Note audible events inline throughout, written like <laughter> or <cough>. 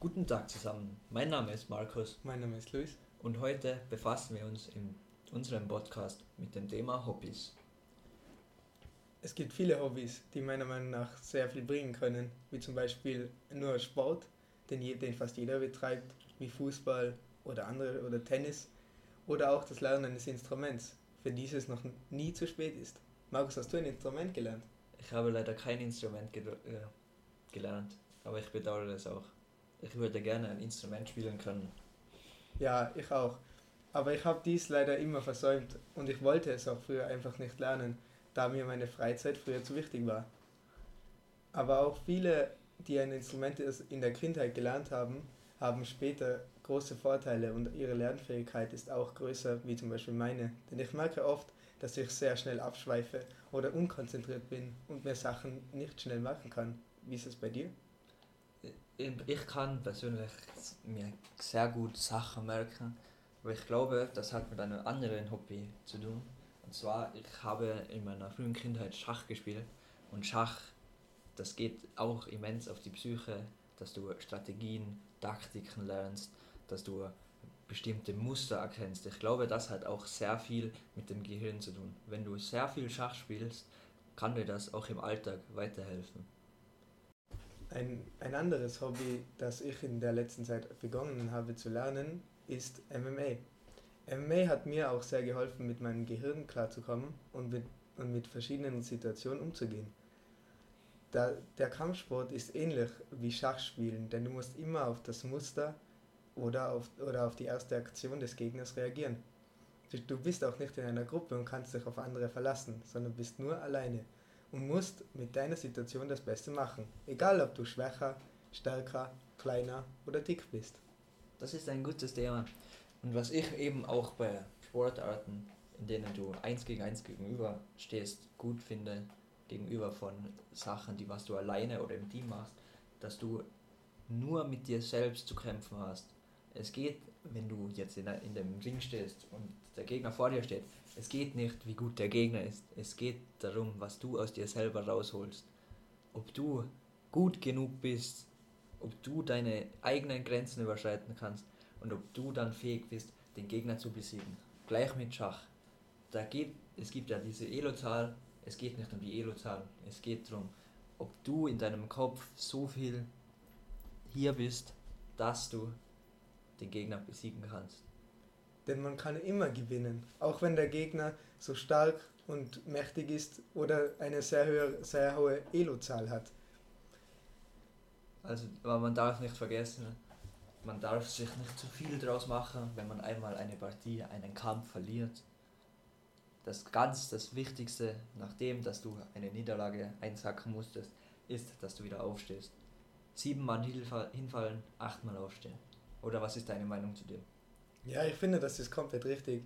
Guten Tag zusammen, mein Name ist Markus. Mein Name ist Luis. Und heute befassen wir uns in unserem Podcast mit dem Thema Hobbys. Es gibt viele Hobbys, die meiner Meinung nach sehr viel bringen können, wie zum Beispiel nur Sport, den, den fast jeder betreibt, wie Fußball oder andere oder Tennis oder auch das Lernen eines Instruments, für dieses noch nie zu spät ist. Markus, hast du ein Instrument gelernt? Ich habe leider kein Instrument ge äh, gelernt, aber ich bedauere es auch. Ich würde gerne ein Instrument spielen können. Ja, ich auch. Aber ich habe dies leider immer versäumt und ich wollte es auch früher einfach nicht lernen, da mir meine Freizeit früher zu wichtig war. Aber auch viele, die ein Instrument in der Kindheit gelernt haben, haben später große Vorteile und ihre Lernfähigkeit ist auch größer wie zum Beispiel meine. Denn ich merke oft, dass ich sehr schnell abschweife oder unkonzentriert bin und mir Sachen nicht schnell machen kann. Wie ist es bei dir? Ich kann persönlich mir sehr gut Sachen merken, aber ich glaube, das hat mit einem anderen Hobby zu tun. Und zwar, ich habe in meiner frühen Kindheit Schach gespielt und Schach, das geht auch immens auf die Psyche, dass du Strategien, Taktiken lernst, dass du bestimmte Muster erkennst. Ich glaube, das hat auch sehr viel mit dem Gehirn zu tun. Wenn du sehr viel Schach spielst, kann dir das auch im Alltag weiterhelfen. Ein, ein anderes Hobby, das ich in der letzten Zeit begonnen habe zu lernen, ist MMA. MMA hat mir auch sehr geholfen, mit meinem Gehirn klarzukommen und mit, und mit verschiedenen Situationen umzugehen. Da, der Kampfsport ist ähnlich wie Schachspielen, denn du musst immer auf das Muster oder auf, oder auf die erste Aktion des Gegners reagieren. Du bist auch nicht in einer Gruppe und kannst dich auf andere verlassen, sondern bist nur alleine und musst mit deiner Situation das Beste machen. Egal ob du schwächer, stärker, kleiner oder dick bist. Das ist ein gutes Thema. Und was ich eben auch bei Sportarten, in denen du eins gegen eins gegenüber stehst, gut finde, gegenüber von Sachen, die was du alleine oder im Team machst, dass du nur mit dir selbst zu kämpfen hast. Es geht, wenn du jetzt in, in dem Ring stehst und der Gegner vor dir steht, es geht nicht, wie gut der Gegner ist. Es geht darum, was du aus dir selber rausholst. Ob du gut genug bist, ob du deine eigenen Grenzen überschreiten kannst und ob du dann fähig bist, den Gegner zu besiegen. Gleich mit Schach. Da geht, es gibt ja diese Elo-Zahl, es geht nicht um die Elo-Zahl, es geht darum, ob du in deinem Kopf so viel hier bist, dass du den Gegner besiegen kannst denn man kann immer gewinnen, auch wenn der Gegner so stark und mächtig ist oder eine sehr, höhere, sehr hohe Elo-Zahl hat. Also, aber man darf nicht vergessen, man darf sich nicht zu viel draus machen, wenn man einmal eine Partie, einen Kampf verliert. Das ganz das Wichtigste, nachdem, dass du eine Niederlage einsacken musstest, ist, dass du wieder aufstehst. Siebenmal hinfallen, achtmal aufstehen. Oder was ist deine Meinung zu dem? Ja, ich finde, das ist komplett richtig.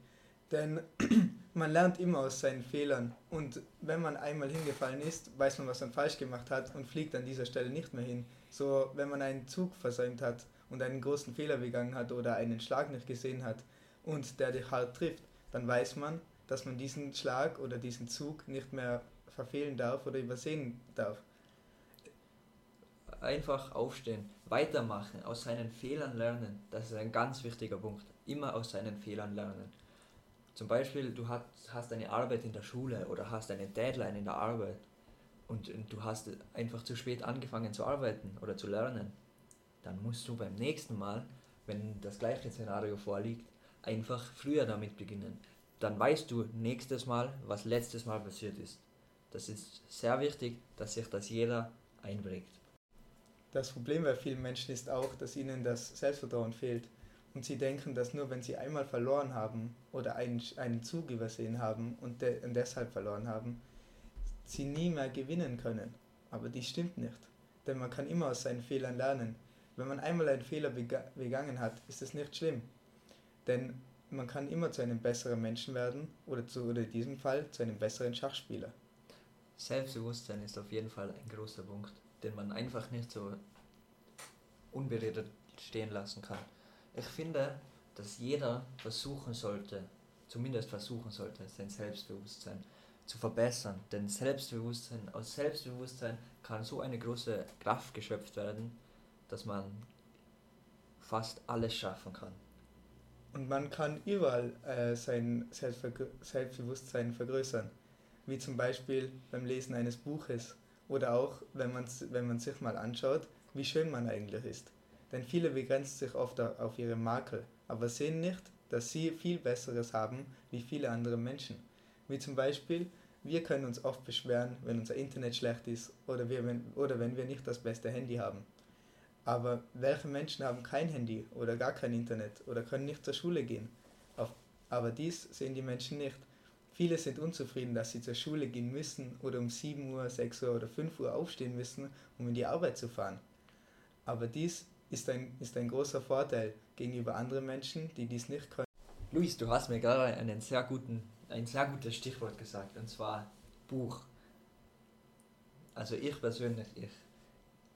Denn <clears throat> man lernt immer aus seinen Fehlern. Und wenn man einmal hingefallen ist, weiß man, was man falsch gemacht hat und fliegt an dieser Stelle nicht mehr hin. So, wenn man einen Zug versäumt hat und einen großen Fehler begangen hat oder einen Schlag nicht gesehen hat und der dich hart trifft, dann weiß man, dass man diesen Schlag oder diesen Zug nicht mehr verfehlen darf oder übersehen darf. Einfach aufstehen, weitermachen, aus seinen Fehlern lernen, das ist ein ganz wichtiger Punkt immer aus seinen Fehlern lernen. Zum Beispiel, du hast eine Arbeit in der Schule oder hast eine Deadline in der Arbeit und, du hast einfach zu spät angefangen zu arbeiten oder zu lernen. Dann musst du beim nächsten Mal, wenn das gleiche Szenario vorliegt, einfach früher damit beginnen. Dann weißt du nächstes Mal, was letztes Mal passiert ist. Das ist sehr wichtig, dass sich das jeder einbringt. Das Problem bei vielen Menschen ist auch, dass ihnen das Selbstvertrauen fehlt und sie denken, dass nur wenn sie einmal verloren haben oder einen, einen Zug übersehen haben und, de und deshalb verloren haben, sie nie mehr gewinnen können. Aber dies stimmt nicht, denn man kann immer aus seinen Fehlern lernen. Wenn man einmal einen Fehler bega begangen hat, ist es nicht schlimm, denn man kann immer zu einem besseren Menschen werden oder, zu, oder in diesem Fall zu einem besseren Schachspieler. Selbstbewusstsein ist auf jeden Fall ein großer Punkt, den man einfach nicht so unberedet stehen lassen kann. Ich finde, dass jeder versuchen sollte, zumindest versuchen sollte, sein Selbstbewusstsein zu verbessern. Denn Selbstbewusstsein, aus Selbstbewusstsein kann so eine große Kraft geschöpft werden, dass man fast alles schaffen kann. Und man kann überall äh, sein Selbstvergr Selbstbewusstsein vergrößern, wie zum Beispiel beim Lesen eines Buches oder auch, wenn, man's, wenn man sich mal anschaut, wie schön man eigentlich ist. Denn viele begrenzen sich oft auf ihre Makel, aber sehen nicht, dass sie viel Besseres haben wie viele andere Menschen. Wie zum Beispiel, wir können uns oft beschweren, wenn unser Internet schlecht ist oder, wir, wenn, oder wenn wir nicht das beste Handy haben. Aber welche Menschen haben kein Handy oder gar kein Internet oder können nicht zur Schule gehen? Auf, aber dies sehen die Menschen nicht. Viele sind unzufrieden, dass sie zur Schule gehen müssen oder um 7 Uhr, 6 Uhr oder 5 Uhr aufstehen müssen, um in die Arbeit zu fahren. Aber dies ist ein, ist ein großer Vorteil gegenüber anderen Menschen, die dies nicht können. Luis, du hast mir gerade einen sehr guten, ein sehr gutes Stichwort gesagt, und zwar Buch. Also ich persönlich, ich,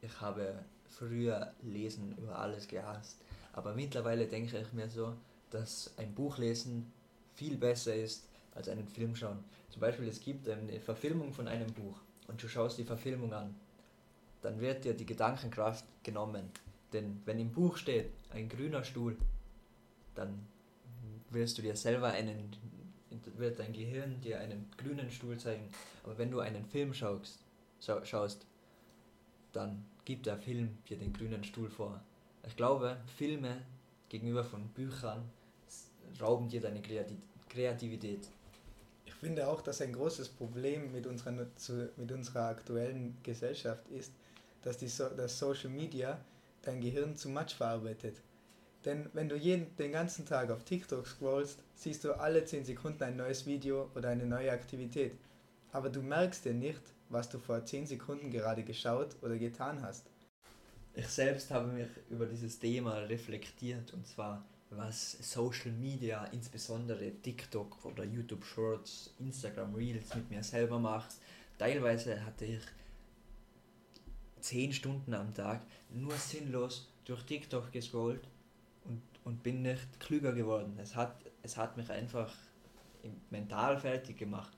ich habe früher Lesen über alles gehasst. Aber mittlerweile denke ich mir so, dass ein Buch lesen viel besser ist als einen Film schauen. Zum Beispiel es gibt eine Verfilmung von einem Buch und du schaust die Verfilmung an, dann wird dir die Gedankenkraft genommen. Denn wenn im Buch steht ein grüner Stuhl, dann wirst du dir selber einen, wird dein Gehirn dir einen grünen Stuhl zeigen. Aber wenn du einen Film schaust, schaust dann gibt der Film dir den grünen Stuhl vor. Ich glaube, Filme gegenüber von Büchern rauben dir deine Kreativität. Ich finde auch, dass ein großes Problem mit unserer, mit unserer aktuellen Gesellschaft ist, dass die so das Social Media dein Gehirn zu much verarbeitet. Denn wenn du jeden, den ganzen Tag auf TikTok scrollst, siehst du alle 10 Sekunden ein neues Video oder eine neue Aktivität. Aber du merkst dir nicht, was du vor 10 Sekunden gerade geschaut oder getan hast. Ich selbst habe mich über dieses Thema reflektiert und zwar was Social Media, insbesondere TikTok oder YouTube Shorts, Instagram Reels mit mir selber macht. Teilweise hatte ich 10 Stunden am Tag nur sinnlos durch TikTok gescrollt und, und bin nicht klüger geworden. Es hat, es hat mich einfach mental fertig gemacht.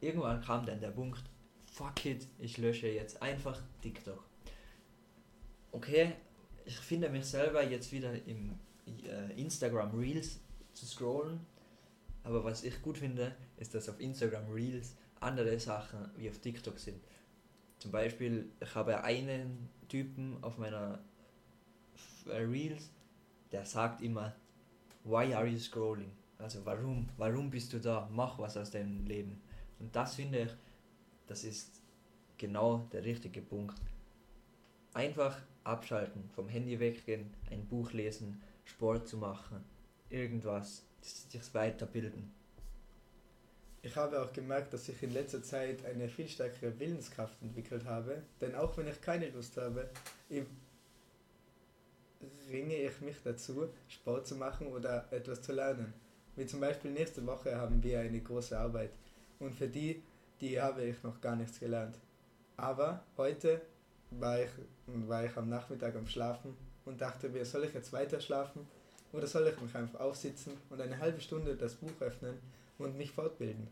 Irgendwann kam dann der Punkt, fuck it, ich lösche jetzt einfach TikTok. Okay, ich finde mich selber jetzt wieder im Instagram Reels zu scrollen, aber was ich gut finde, ist, dass auf Instagram Reels andere Sachen wie auf TikTok sind. Zum Beispiel, ich habe einen Typen auf meiner äh, Reels, der sagt immer, why are you scrolling? Also warum, warum bist du da? Mach was aus deinem Leben. Und das finde ich, das ist genau der richtige Punkt. Einfach abschalten, vom Handy weggehen, ein Buch lesen, Sport zu machen, irgendwas, sich weiterbilden. Ich habe auch gemerkt, dass ich in letzter Zeit eine viel stärkere Willenskraft entwickelt habe, denn auch wenn ich keine Lust habe, ringe ich mich dazu, Sport zu machen oder etwas zu lernen. Wie zum Beispiel nächste Woche haben wir eine große Arbeit und für die die habe ich noch gar nichts gelernt. Aber heute war ich, war ich am Nachmittag am Schlafen und dachte mir, soll ich jetzt weiter schlafen oder soll ich mich einfach aufsitzen und eine halbe Stunde das Buch öffnen und mich fortbilden.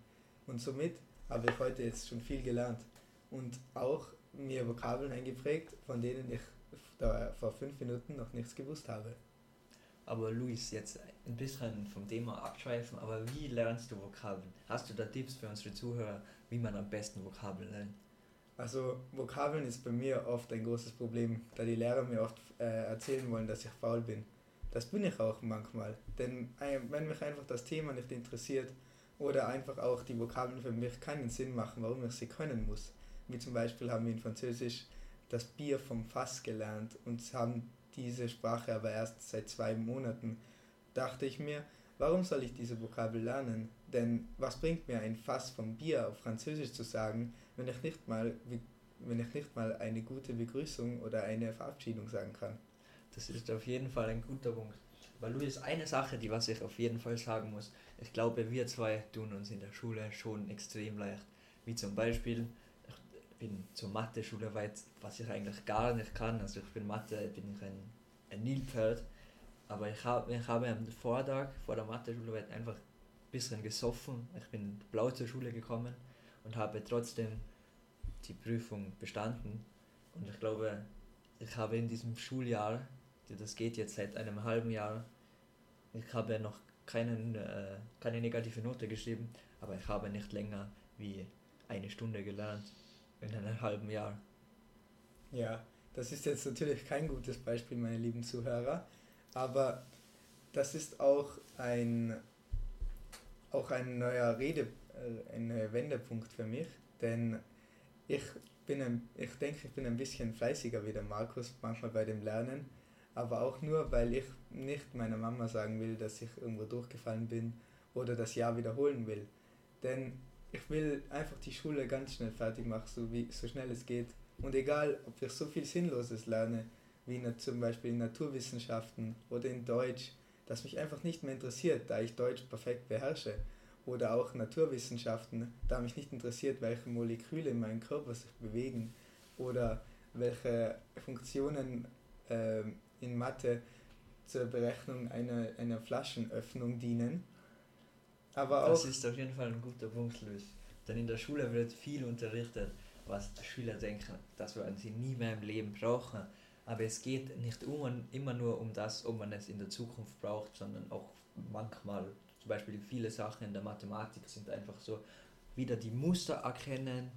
Und somit habe ich heute jetzt schon viel gelernt und auch mir Vokabeln eingeprägt, von denen ich vor fünf Minuten noch nichts gewusst habe. Aber Luis, jetzt ein bisschen vom Thema abschweifen, aber wie lernst du Vokabeln? Hast du da Tipps für unsere Zuhörer, wie man am besten Vokabeln lernt? Also Vokabeln ist bei mir oft ein großes Problem, da die Lehrer mir oft äh, erzählen wollen, dass ich faul bin. Das bin ich auch manchmal, denn wenn mich einfach das Thema nicht interessiert oder einfach auch die Vokabeln für mich keinen Sinn machen, warum ich sie können muss. Wie zum Beispiel haben wir in Französisch das Bier vom Fass gelernt und haben diese Sprache aber erst seit zwei Monaten, dachte ich mir, warum soll ich diese Vokabel lernen? Denn was bringt mir ein Fass vom Bier auf Französisch zu sagen, wenn ich nicht mal, wenn ich nicht mal eine gute Begrüßung oder eine Verabschiedung sagen kann? Das ist auf jeden Fall ein guter Punkt. Weil Luis, eine Sache, die was ich auf jeden Fall sagen muss, ich glaube, wir zwei tun uns in der Schule schon extrem leicht. Wie zum Beispiel, bin zur Mathe-Schule weit, was ich eigentlich gar nicht kann. Also ich bin Mathe, bin ich ein, ein Nilpferd. Aber ich, hab, ich habe am Vortag vor der Mathe-Schule einfach ein bisschen gesoffen. Ich bin blau zur Schule gekommen und habe trotzdem die Prüfung bestanden. Und ich glaube, ich habe in diesem Schuljahr das geht jetzt seit einem halben Jahr. Ich habe noch keinen, äh, keine negative Note geschrieben, aber ich habe nicht länger wie eine Stunde gelernt in einem halben Jahr. Ja, das ist jetzt natürlich kein gutes Beispiel, meine lieben Zuhörer, aber das ist auch ein, auch ein neuer Rede, äh, ein neuer Wendepunkt für mich, denn ich bin ein, ich denke, ich bin ein bisschen fleißiger wie der Markus manchmal bei dem Lernen, aber auch nur, weil ich nicht meiner Mama sagen will, dass ich irgendwo durchgefallen bin oder das Jahr wiederholen will. Denn ich will einfach die Schule ganz schnell fertig machen, so, wie, so schnell es geht. Und egal, ob ich so viel Sinnloses lerne, wie zum Beispiel in Naturwissenschaften oder in Deutsch, das mich einfach nicht mehr interessiert, da ich Deutsch perfekt beherrsche. Oder auch Naturwissenschaften, da mich nicht interessiert, welche Moleküle in meinem Körper sich bewegen oder welche Funktionen äh, in Mathe zur Berechnung einer, einer Flaschenöffnung dienen. Aber das ist auf jeden Fall ein guter Punkt, Luis. Denn in der Schule wird viel unterrichtet, was die Schüler denken, das werden sie nie mehr im Leben brauchen. Aber es geht nicht um, immer nur um das, ob man es in der Zukunft braucht, sondern auch manchmal, zum Beispiel viele Sachen in der Mathematik sind einfach so, wieder die Muster erkennen,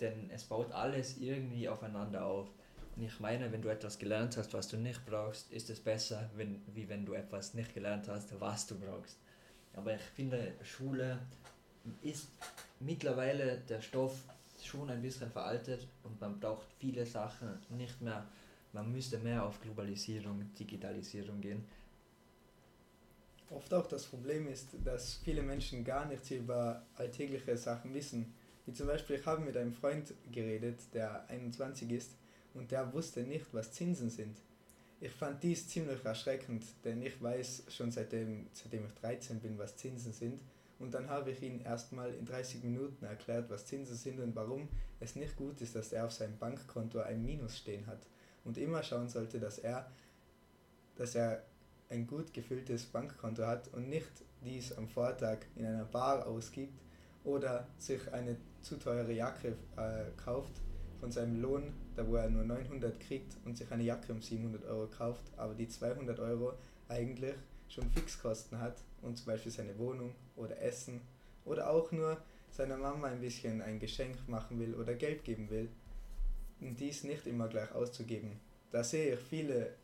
denn es baut alles irgendwie aufeinander auf. Und ich meine, wenn du etwas gelernt hast, was du nicht brauchst, ist es besser, wenn, wie wenn du etwas nicht gelernt hast, was du brauchst. Aber ich finde, Schule ist mittlerweile der Stoff schon ein bisschen veraltet und man braucht viele Sachen nicht mehr. Man müsste mehr auf Globalisierung, Digitalisierung gehen. Oft auch das Problem ist, dass viele Menschen gar nichts über alltägliche Sachen wissen. Wie zum Beispiel, ich habe mit einem Freund geredet, der 21 ist und der wusste nicht, was Zinsen sind. Ich fand dies ziemlich erschreckend, denn ich weiß schon seitdem, seitdem ich 13 bin, was Zinsen sind. Und dann habe ich ihm erstmal in 30 Minuten erklärt, was Zinsen sind und warum es nicht gut ist, dass er auf seinem Bankkonto ein Minus stehen hat. Und immer schauen sollte, dass er, dass er ein gut gefülltes Bankkonto hat und nicht dies am Vortag in einer Bar ausgibt oder sich eine zu teure Jacke äh, kauft von seinem Lohn, da wo er nur 900 kriegt und sich eine Jacke um 700 Euro kauft, aber die 200 Euro eigentlich schon Fixkosten hat und zum Beispiel seine Wohnung oder Essen oder auch nur seiner Mama ein bisschen ein Geschenk machen will oder Geld geben will und dies nicht immer gleich auszugeben. Da sehe ich viele,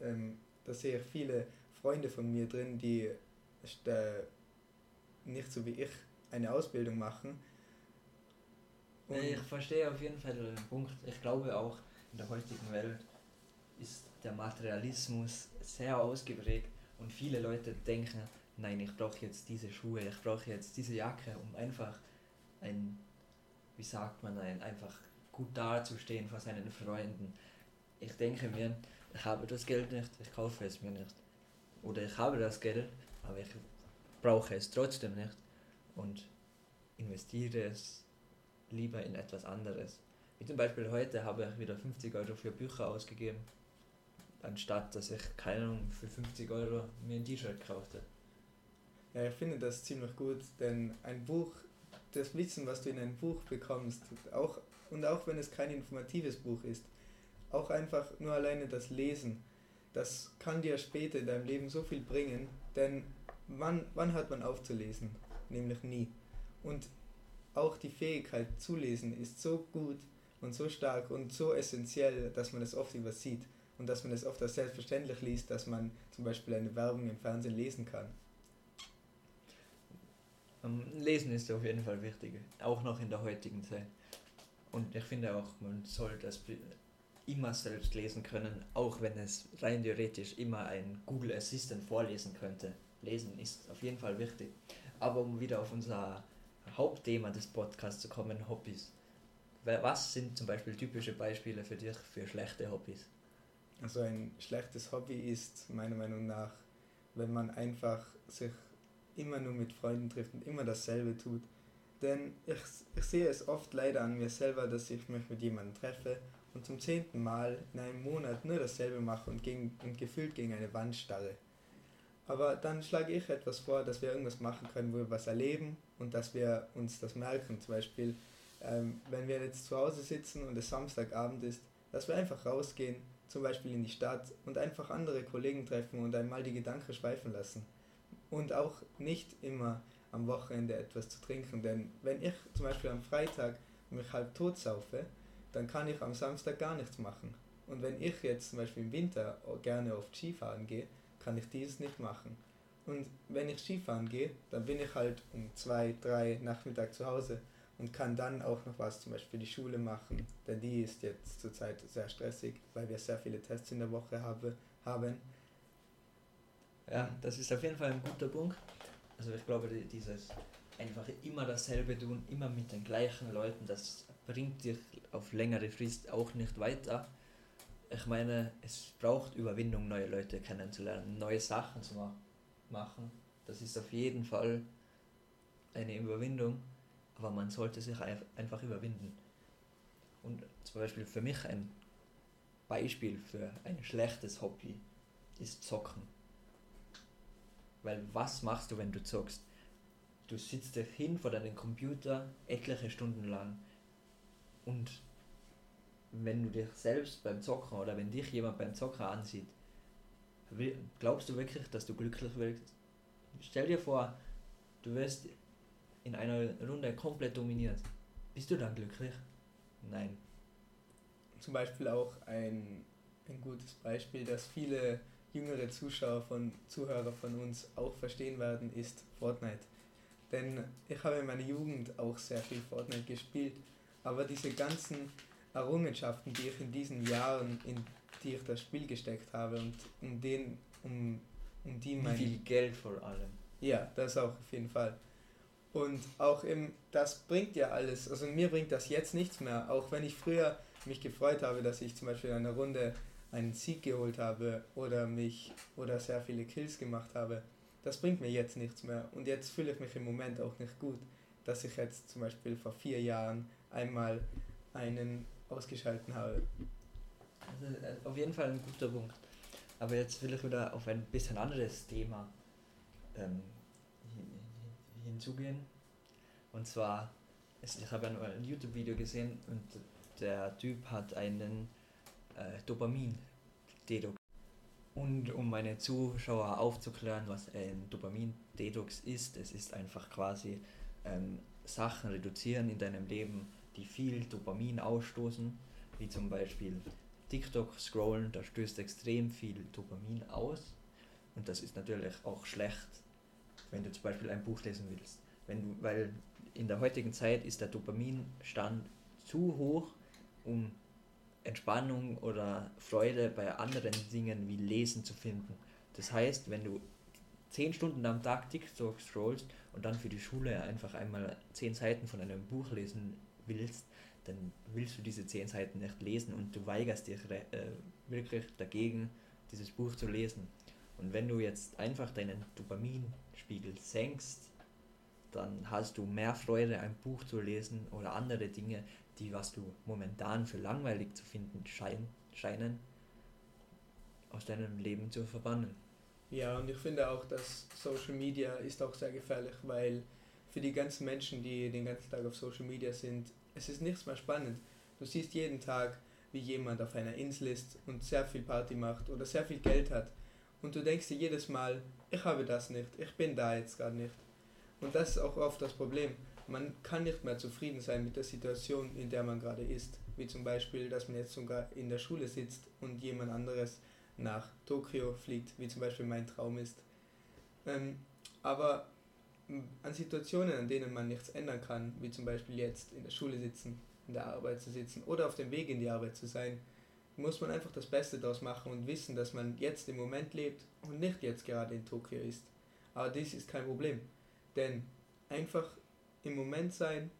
ähm, da sehe ich viele Freunde von mir drin, die äh, nicht so wie ich eine Ausbildung machen, ich verstehe auf jeden Fall den Punkt. Ich glaube auch, in der heutigen Welt ist der Materialismus sehr ausgeprägt und viele Leute denken, nein, ich brauche jetzt diese Schuhe, ich brauche jetzt diese Jacke, um einfach ein, wie sagt man, ein, einfach gut dazustehen vor seinen Freunden. Ich denke mir, ich habe das Geld nicht, ich kaufe es mir nicht. Oder ich habe das Geld, aber ich brauche es trotzdem nicht und investiere es lieber in etwas anderes. Wie zum Beispiel heute habe ich wieder 50 Euro für Bücher ausgegeben, anstatt dass ich, keine Ahnung, für 50 Euro mir ein T-Shirt kaufte. Ja, ich finde das ziemlich gut, denn ein Buch, das Wissen, was du in einem Buch bekommst, auch, und auch wenn es kein informatives Buch ist, auch einfach nur alleine das Lesen, das kann dir später in deinem Leben so viel bringen, denn wann, wann hört man auf zu lesen? Nämlich nie. Und auch die Fähigkeit zu lesen ist so gut und so stark und so essentiell, dass man es oft übersieht und dass man es oft als selbstverständlich liest, dass man zum Beispiel eine Werbung im Fernsehen lesen kann. Ähm, lesen ist auf jeden Fall wichtig, auch noch in der heutigen Zeit. Und ich finde auch, man soll das immer selbst lesen können, auch wenn es rein theoretisch immer ein Google Assistant vorlesen könnte. Lesen ist auf jeden Fall wichtig. Aber um wieder auf unser Hauptthema des Podcasts zu kommen, Hobbys. Was sind zum Beispiel typische Beispiele für dich für schlechte Hobbys? Also ein schlechtes Hobby ist meiner Meinung nach, wenn man einfach sich immer nur mit Freunden trifft und immer dasselbe tut. Denn ich, ich sehe es oft leider an mir selber, dass ich mich mit jemandem treffe und zum zehnten Mal in einem Monat nur dasselbe mache und, gegen, und gefühlt gegen eine Wand starre. Aber dann schlage ich etwas vor, dass wir irgendwas machen können, wo wir was erleben und dass wir uns das merken. Zum Beispiel, ähm, wenn wir jetzt zu Hause sitzen und es Samstagabend ist, dass wir einfach rausgehen, zum Beispiel in die Stadt und einfach andere Kollegen treffen und einmal die Gedanken schweifen lassen. Und auch nicht immer am Wochenende etwas zu trinken, denn wenn ich zum Beispiel am Freitag mich halb tot saufe, dann kann ich am Samstag gar nichts machen. Und wenn ich jetzt zum Beispiel im Winter gerne oft Skifahren gehe, kann ich dies nicht machen. Und wenn ich Skifahren gehe, dann bin ich halt um zwei, drei Nachmittag zu Hause und kann dann auch noch was zum Beispiel die Schule machen, denn die ist jetzt zurzeit sehr stressig, weil wir sehr viele Tests in der Woche habe, haben. Ja, das ist auf jeden Fall ein guter Punkt. Also ich glaube, dieses einfach immer dasselbe tun, immer mit den gleichen Leuten, das bringt dich auf längere Frist auch nicht weiter. Ich meine, es braucht Überwindung, neue Leute kennenzulernen, neue Sachen zu machen. Das ist auf jeden Fall eine Überwindung, aber man sollte sich einfach überwinden. Und zum Beispiel für mich ein Beispiel für ein schlechtes Hobby ist Zocken. Weil was machst du, wenn du zockst? Du sitzt dich hin vor deinem Computer etliche Stunden lang und wenn du dich selbst beim Zocken oder wenn dich jemand beim Zocken ansieht, glaubst du wirklich, dass du glücklich wirst? Stell dir vor, du wirst in einer Runde komplett dominiert. Bist du dann glücklich? Nein. Zum Beispiel auch ein, ein gutes Beispiel, das viele jüngere Zuschauer von Zuhörer von uns auch verstehen werden, ist Fortnite. Denn ich habe in meiner Jugend auch sehr viel Fortnite gespielt, aber diese ganzen Errungenschaften, die ich in diesen Jahren, in die ich das Spiel gesteckt habe und um den, um, um die mein... Viel Geld vor allem. Ja, das auch auf jeden Fall. Und auch im, das bringt ja alles, also mir bringt das jetzt nichts mehr, auch wenn ich früher mich gefreut habe, dass ich zum Beispiel in einer Runde einen Sieg geholt habe oder mich oder sehr viele Kills gemacht habe. Das bringt mir jetzt nichts mehr. Und jetzt fühle ich mich im Moment auch nicht gut, dass ich jetzt zum Beispiel vor vier Jahren einmal einen ausgeschalten habe. Also äh, auf jeden Fall ein guter Punkt. Aber jetzt will ich wieder auf ein bisschen anderes Thema ähm, hinzugehen. Und zwar, ich habe ein YouTube-Video gesehen und der Typ hat einen äh, Dopamin-Detox. Und um meine Zuschauer aufzuklären, was ein Dopamin-Detox ist, es ist einfach quasi ähm, Sachen reduzieren in deinem Leben, die viel Dopamin ausstoßen, wie zum Beispiel TikTok scrollen, da stößt extrem viel Dopamin aus. Und das ist natürlich auch schlecht, wenn du zum Beispiel ein Buch lesen willst. Wenn du, weil in der heutigen Zeit ist der Dopaminstand zu hoch, um Entspannung oder Freude bei anderen Dingen wie Lesen zu finden. Das heißt, wenn du 10 Stunden am Tag TikTok scrollst und dann für die Schule einfach einmal 10 Seiten von einem Buch lesen willst, dann willst du diese 10 Seiten nicht lesen und du weigerst dich äh, wirklich dagegen, dieses Buch zu lesen. Und wenn du jetzt einfach deinen Dopaminspiegel senkst, dann hast du mehr Freude, ein Buch zu lesen oder andere Dinge, die, was du momentan für langweilig zu finden schein, scheinen, aus deinem Leben zu verbannen. Ja, und ich finde auch, dass Social Media ist auch sehr gefährlich, weil für die ganzen Menschen, die den ganzen Tag auf Social Media sind, es ist nichts mehr spannend. Du siehst jeden Tag, wie jemand auf einer Insel ist und sehr viel Party macht oder sehr viel Geld hat. Und du denkst dir jedes Mal, ich habe das nicht, ich bin da jetzt gerade nicht. Und das ist auch oft das Problem man kann nicht mehr zufrieden sein mit der Situation, in der man gerade ist. Wie zum Beispiel, dass man jetzt sogar in der Schule sitzt und jemand anderes nach Tokio fliegt, wie zum Beispiel mein Traum ist. Ähm, aber an Situationen, an denen man nichts ändern kann, wie zum Beispiel jetzt in der Schule sitzen, in der Arbeit zu sitzen oder auf dem Weg in die Arbeit zu sein, muss man einfach das Beste daraus machen und wissen, dass man jetzt im Moment lebt und nicht jetzt gerade in Tokio ist. Aber dies ist kein Problem, denn einfach im Moment sein,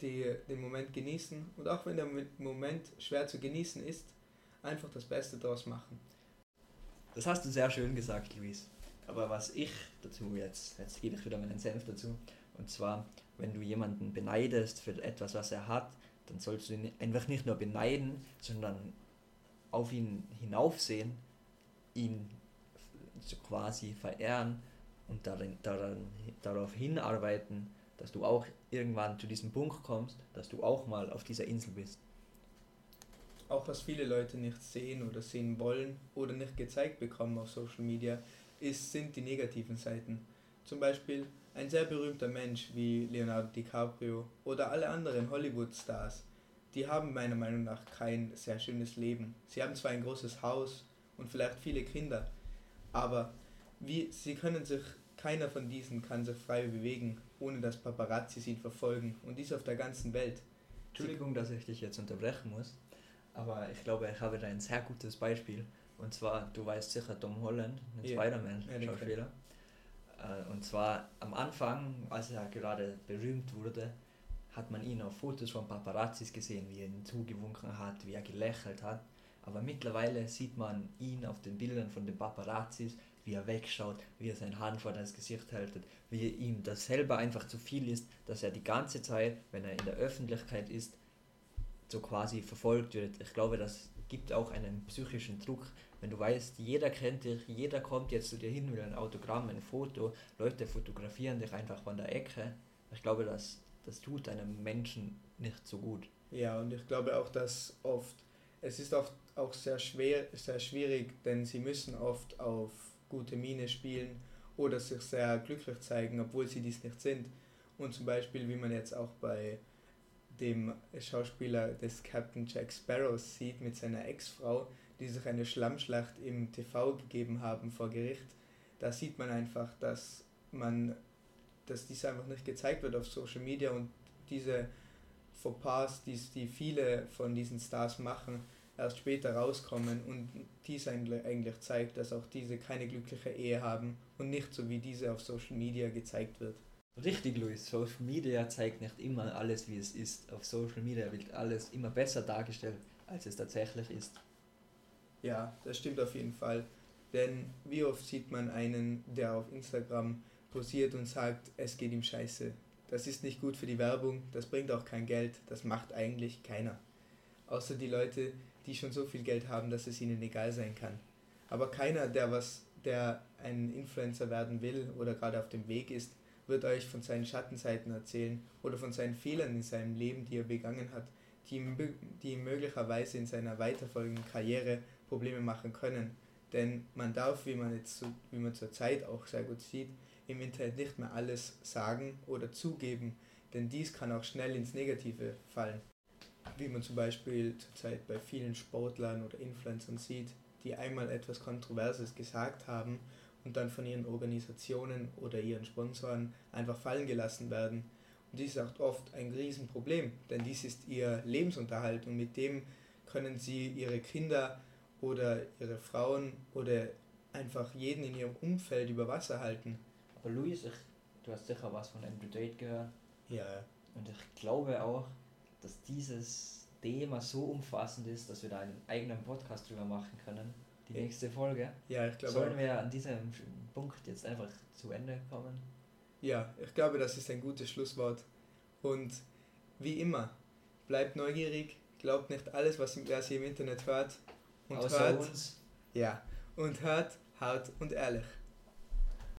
die, den Moment genießen und auch wenn der Moment schwer zu genießen ist, einfach das Beste daraus machen. Das hast du sehr schön gesagt, Luis. Aber was ich dazu jetzt, jetzt gebe ich wieder meinen Senf dazu, und zwar, wenn du jemanden beneidest für etwas, was er hat, dann sollst du ihn einfach nicht nur beneiden, sondern auf ihn hinaufsehen, ihn so quasi verehren und darin, daran, darauf hinarbeiten, dass du auch irgendwann zu diesem Punkt kommst, dass du auch mal auf dieser Insel bist. Auch was viele Leute nicht sehen oder sehen wollen oder nicht gezeigt bekommen auf Social Media, ist, sind die negativen Seiten. Zum Beispiel ein sehr berühmter Mensch wie Leonardo DiCaprio oder alle anderen Hollywood-Stars, die haben meiner Meinung nach kein sehr schönes Leben. Sie haben zwar ein großes Haus und vielleicht viele Kinder, aber wie, sie können sich, keiner von diesen kann sich frei bewegen, ohne dass Paparazzi ihn verfolgen und dies auf der ganzen Welt. Entschuldigung, dass ich dich jetzt unterbrechen muss, aber ich glaube, ich habe da ein sehr gutes Beispiel. Und zwar, du weißt sicher Tom Holland, ein yeah. Spider-Man-Schauspieler. Ja, und zwar am Anfang, als er gerade berühmt wurde, hat man ihn auf Fotos von Paparazzis gesehen, wie er ihn zugewunken hat, wie er gelächelt hat. Aber mittlerweile sieht man ihn auf den Bildern von den Paparazzis, wie er wegschaut, wie er seine Hand vor das Gesicht hält, wie ihm das selber einfach zu viel ist, dass er die ganze Zeit, wenn er in der Öffentlichkeit ist, so quasi verfolgt wird. Ich glaube, das gibt auch einen psychischen Druck, wenn du weißt, jeder kennt dich, jeder kommt jetzt zu dir hin, will ein Autogramm, ein Foto, Leute fotografieren dich einfach von der Ecke. Ich glaube, das, das tut einem Menschen nicht so gut. Ja, und ich glaube auch, dass oft, es ist oft auch sehr schwer, sehr schwierig, denn sie müssen oft auf gute Miene spielen oder sich sehr glücklich zeigen, obwohl sie dies nicht sind. Und zum Beispiel, wie man jetzt auch bei dem Schauspieler des Captain Jack Sparrow sieht mit seiner Ex-Frau, die sich eine Schlammschlacht im TV gegeben haben vor Gericht, da sieht man einfach, dass man, dass dies einfach nicht gezeigt wird auf Social Media und diese Fauxpas, die, die viele von diesen Stars machen, erst später rauskommen und dies eigentlich zeigt, dass auch diese keine glückliche Ehe haben und nicht so wie diese auf Social Media gezeigt wird. Richtig, Luis. Social Media zeigt nicht immer alles, wie es ist. Auf Social Media wird alles immer besser dargestellt, als es tatsächlich ist. Ja, das stimmt auf jeden Fall. Denn wie oft sieht man einen, der auf Instagram posiert und sagt, es geht ihm scheiße. Das ist nicht gut für die Werbung, das bringt auch kein Geld, das macht eigentlich keiner. Außer die Leute, die schon so viel Geld haben, dass es ihnen egal sein kann. Aber keiner, der was, der ein Influencer werden will oder gerade auf dem Weg ist, wird euch von seinen Schattenseiten erzählen oder von seinen Fehlern in seinem Leben, die er begangen hat, die, die möglicherweise in seiner weiterfolgenden Karriere Probleme machen können. Denn man darf, wie man jetzt wie man zurzeit auch sehr gut sieht, im Internet nicht mehr alles sagen oder zugeben, denn dies kann auch schnell ins Negative fallen. Wie man zum Beispiel zurzeit bei vielen Sportlern oder Influencern sieht, die einmal etwas Kontroverses gesagt haben und dann von ihren Organisationen oder ihren Sponsoren einfach fallen gelassen werden. Und dies ist auch oft ein Riesenproblem, denn dies ist ihr Lebensunterhalt und mit dem können sie ihre Kinder oder ihre Frauen oder einfach jeden in ihrem Umfeld über Wasser halten. Aber Luis, ich, du hast sicher was von Andrew Tate gehört. Ja. Und ich glaube auch, dass dieses Thema so umfassend ist, dass wir da einen eigenen Podcast drüber machen können. Die nächste Folge. Ja, ich glaube. Sollen wir an diesem Punkt jetzt einfach zu Ende kommen? Ja, ich glaube, das ist ein gutes Schlusswort. Und wie immer, bleibt neugierig, glaubt nicht alles, was ihr im Internet hört, und Außer hört, uns. Ja, und hört hart und ehrlich.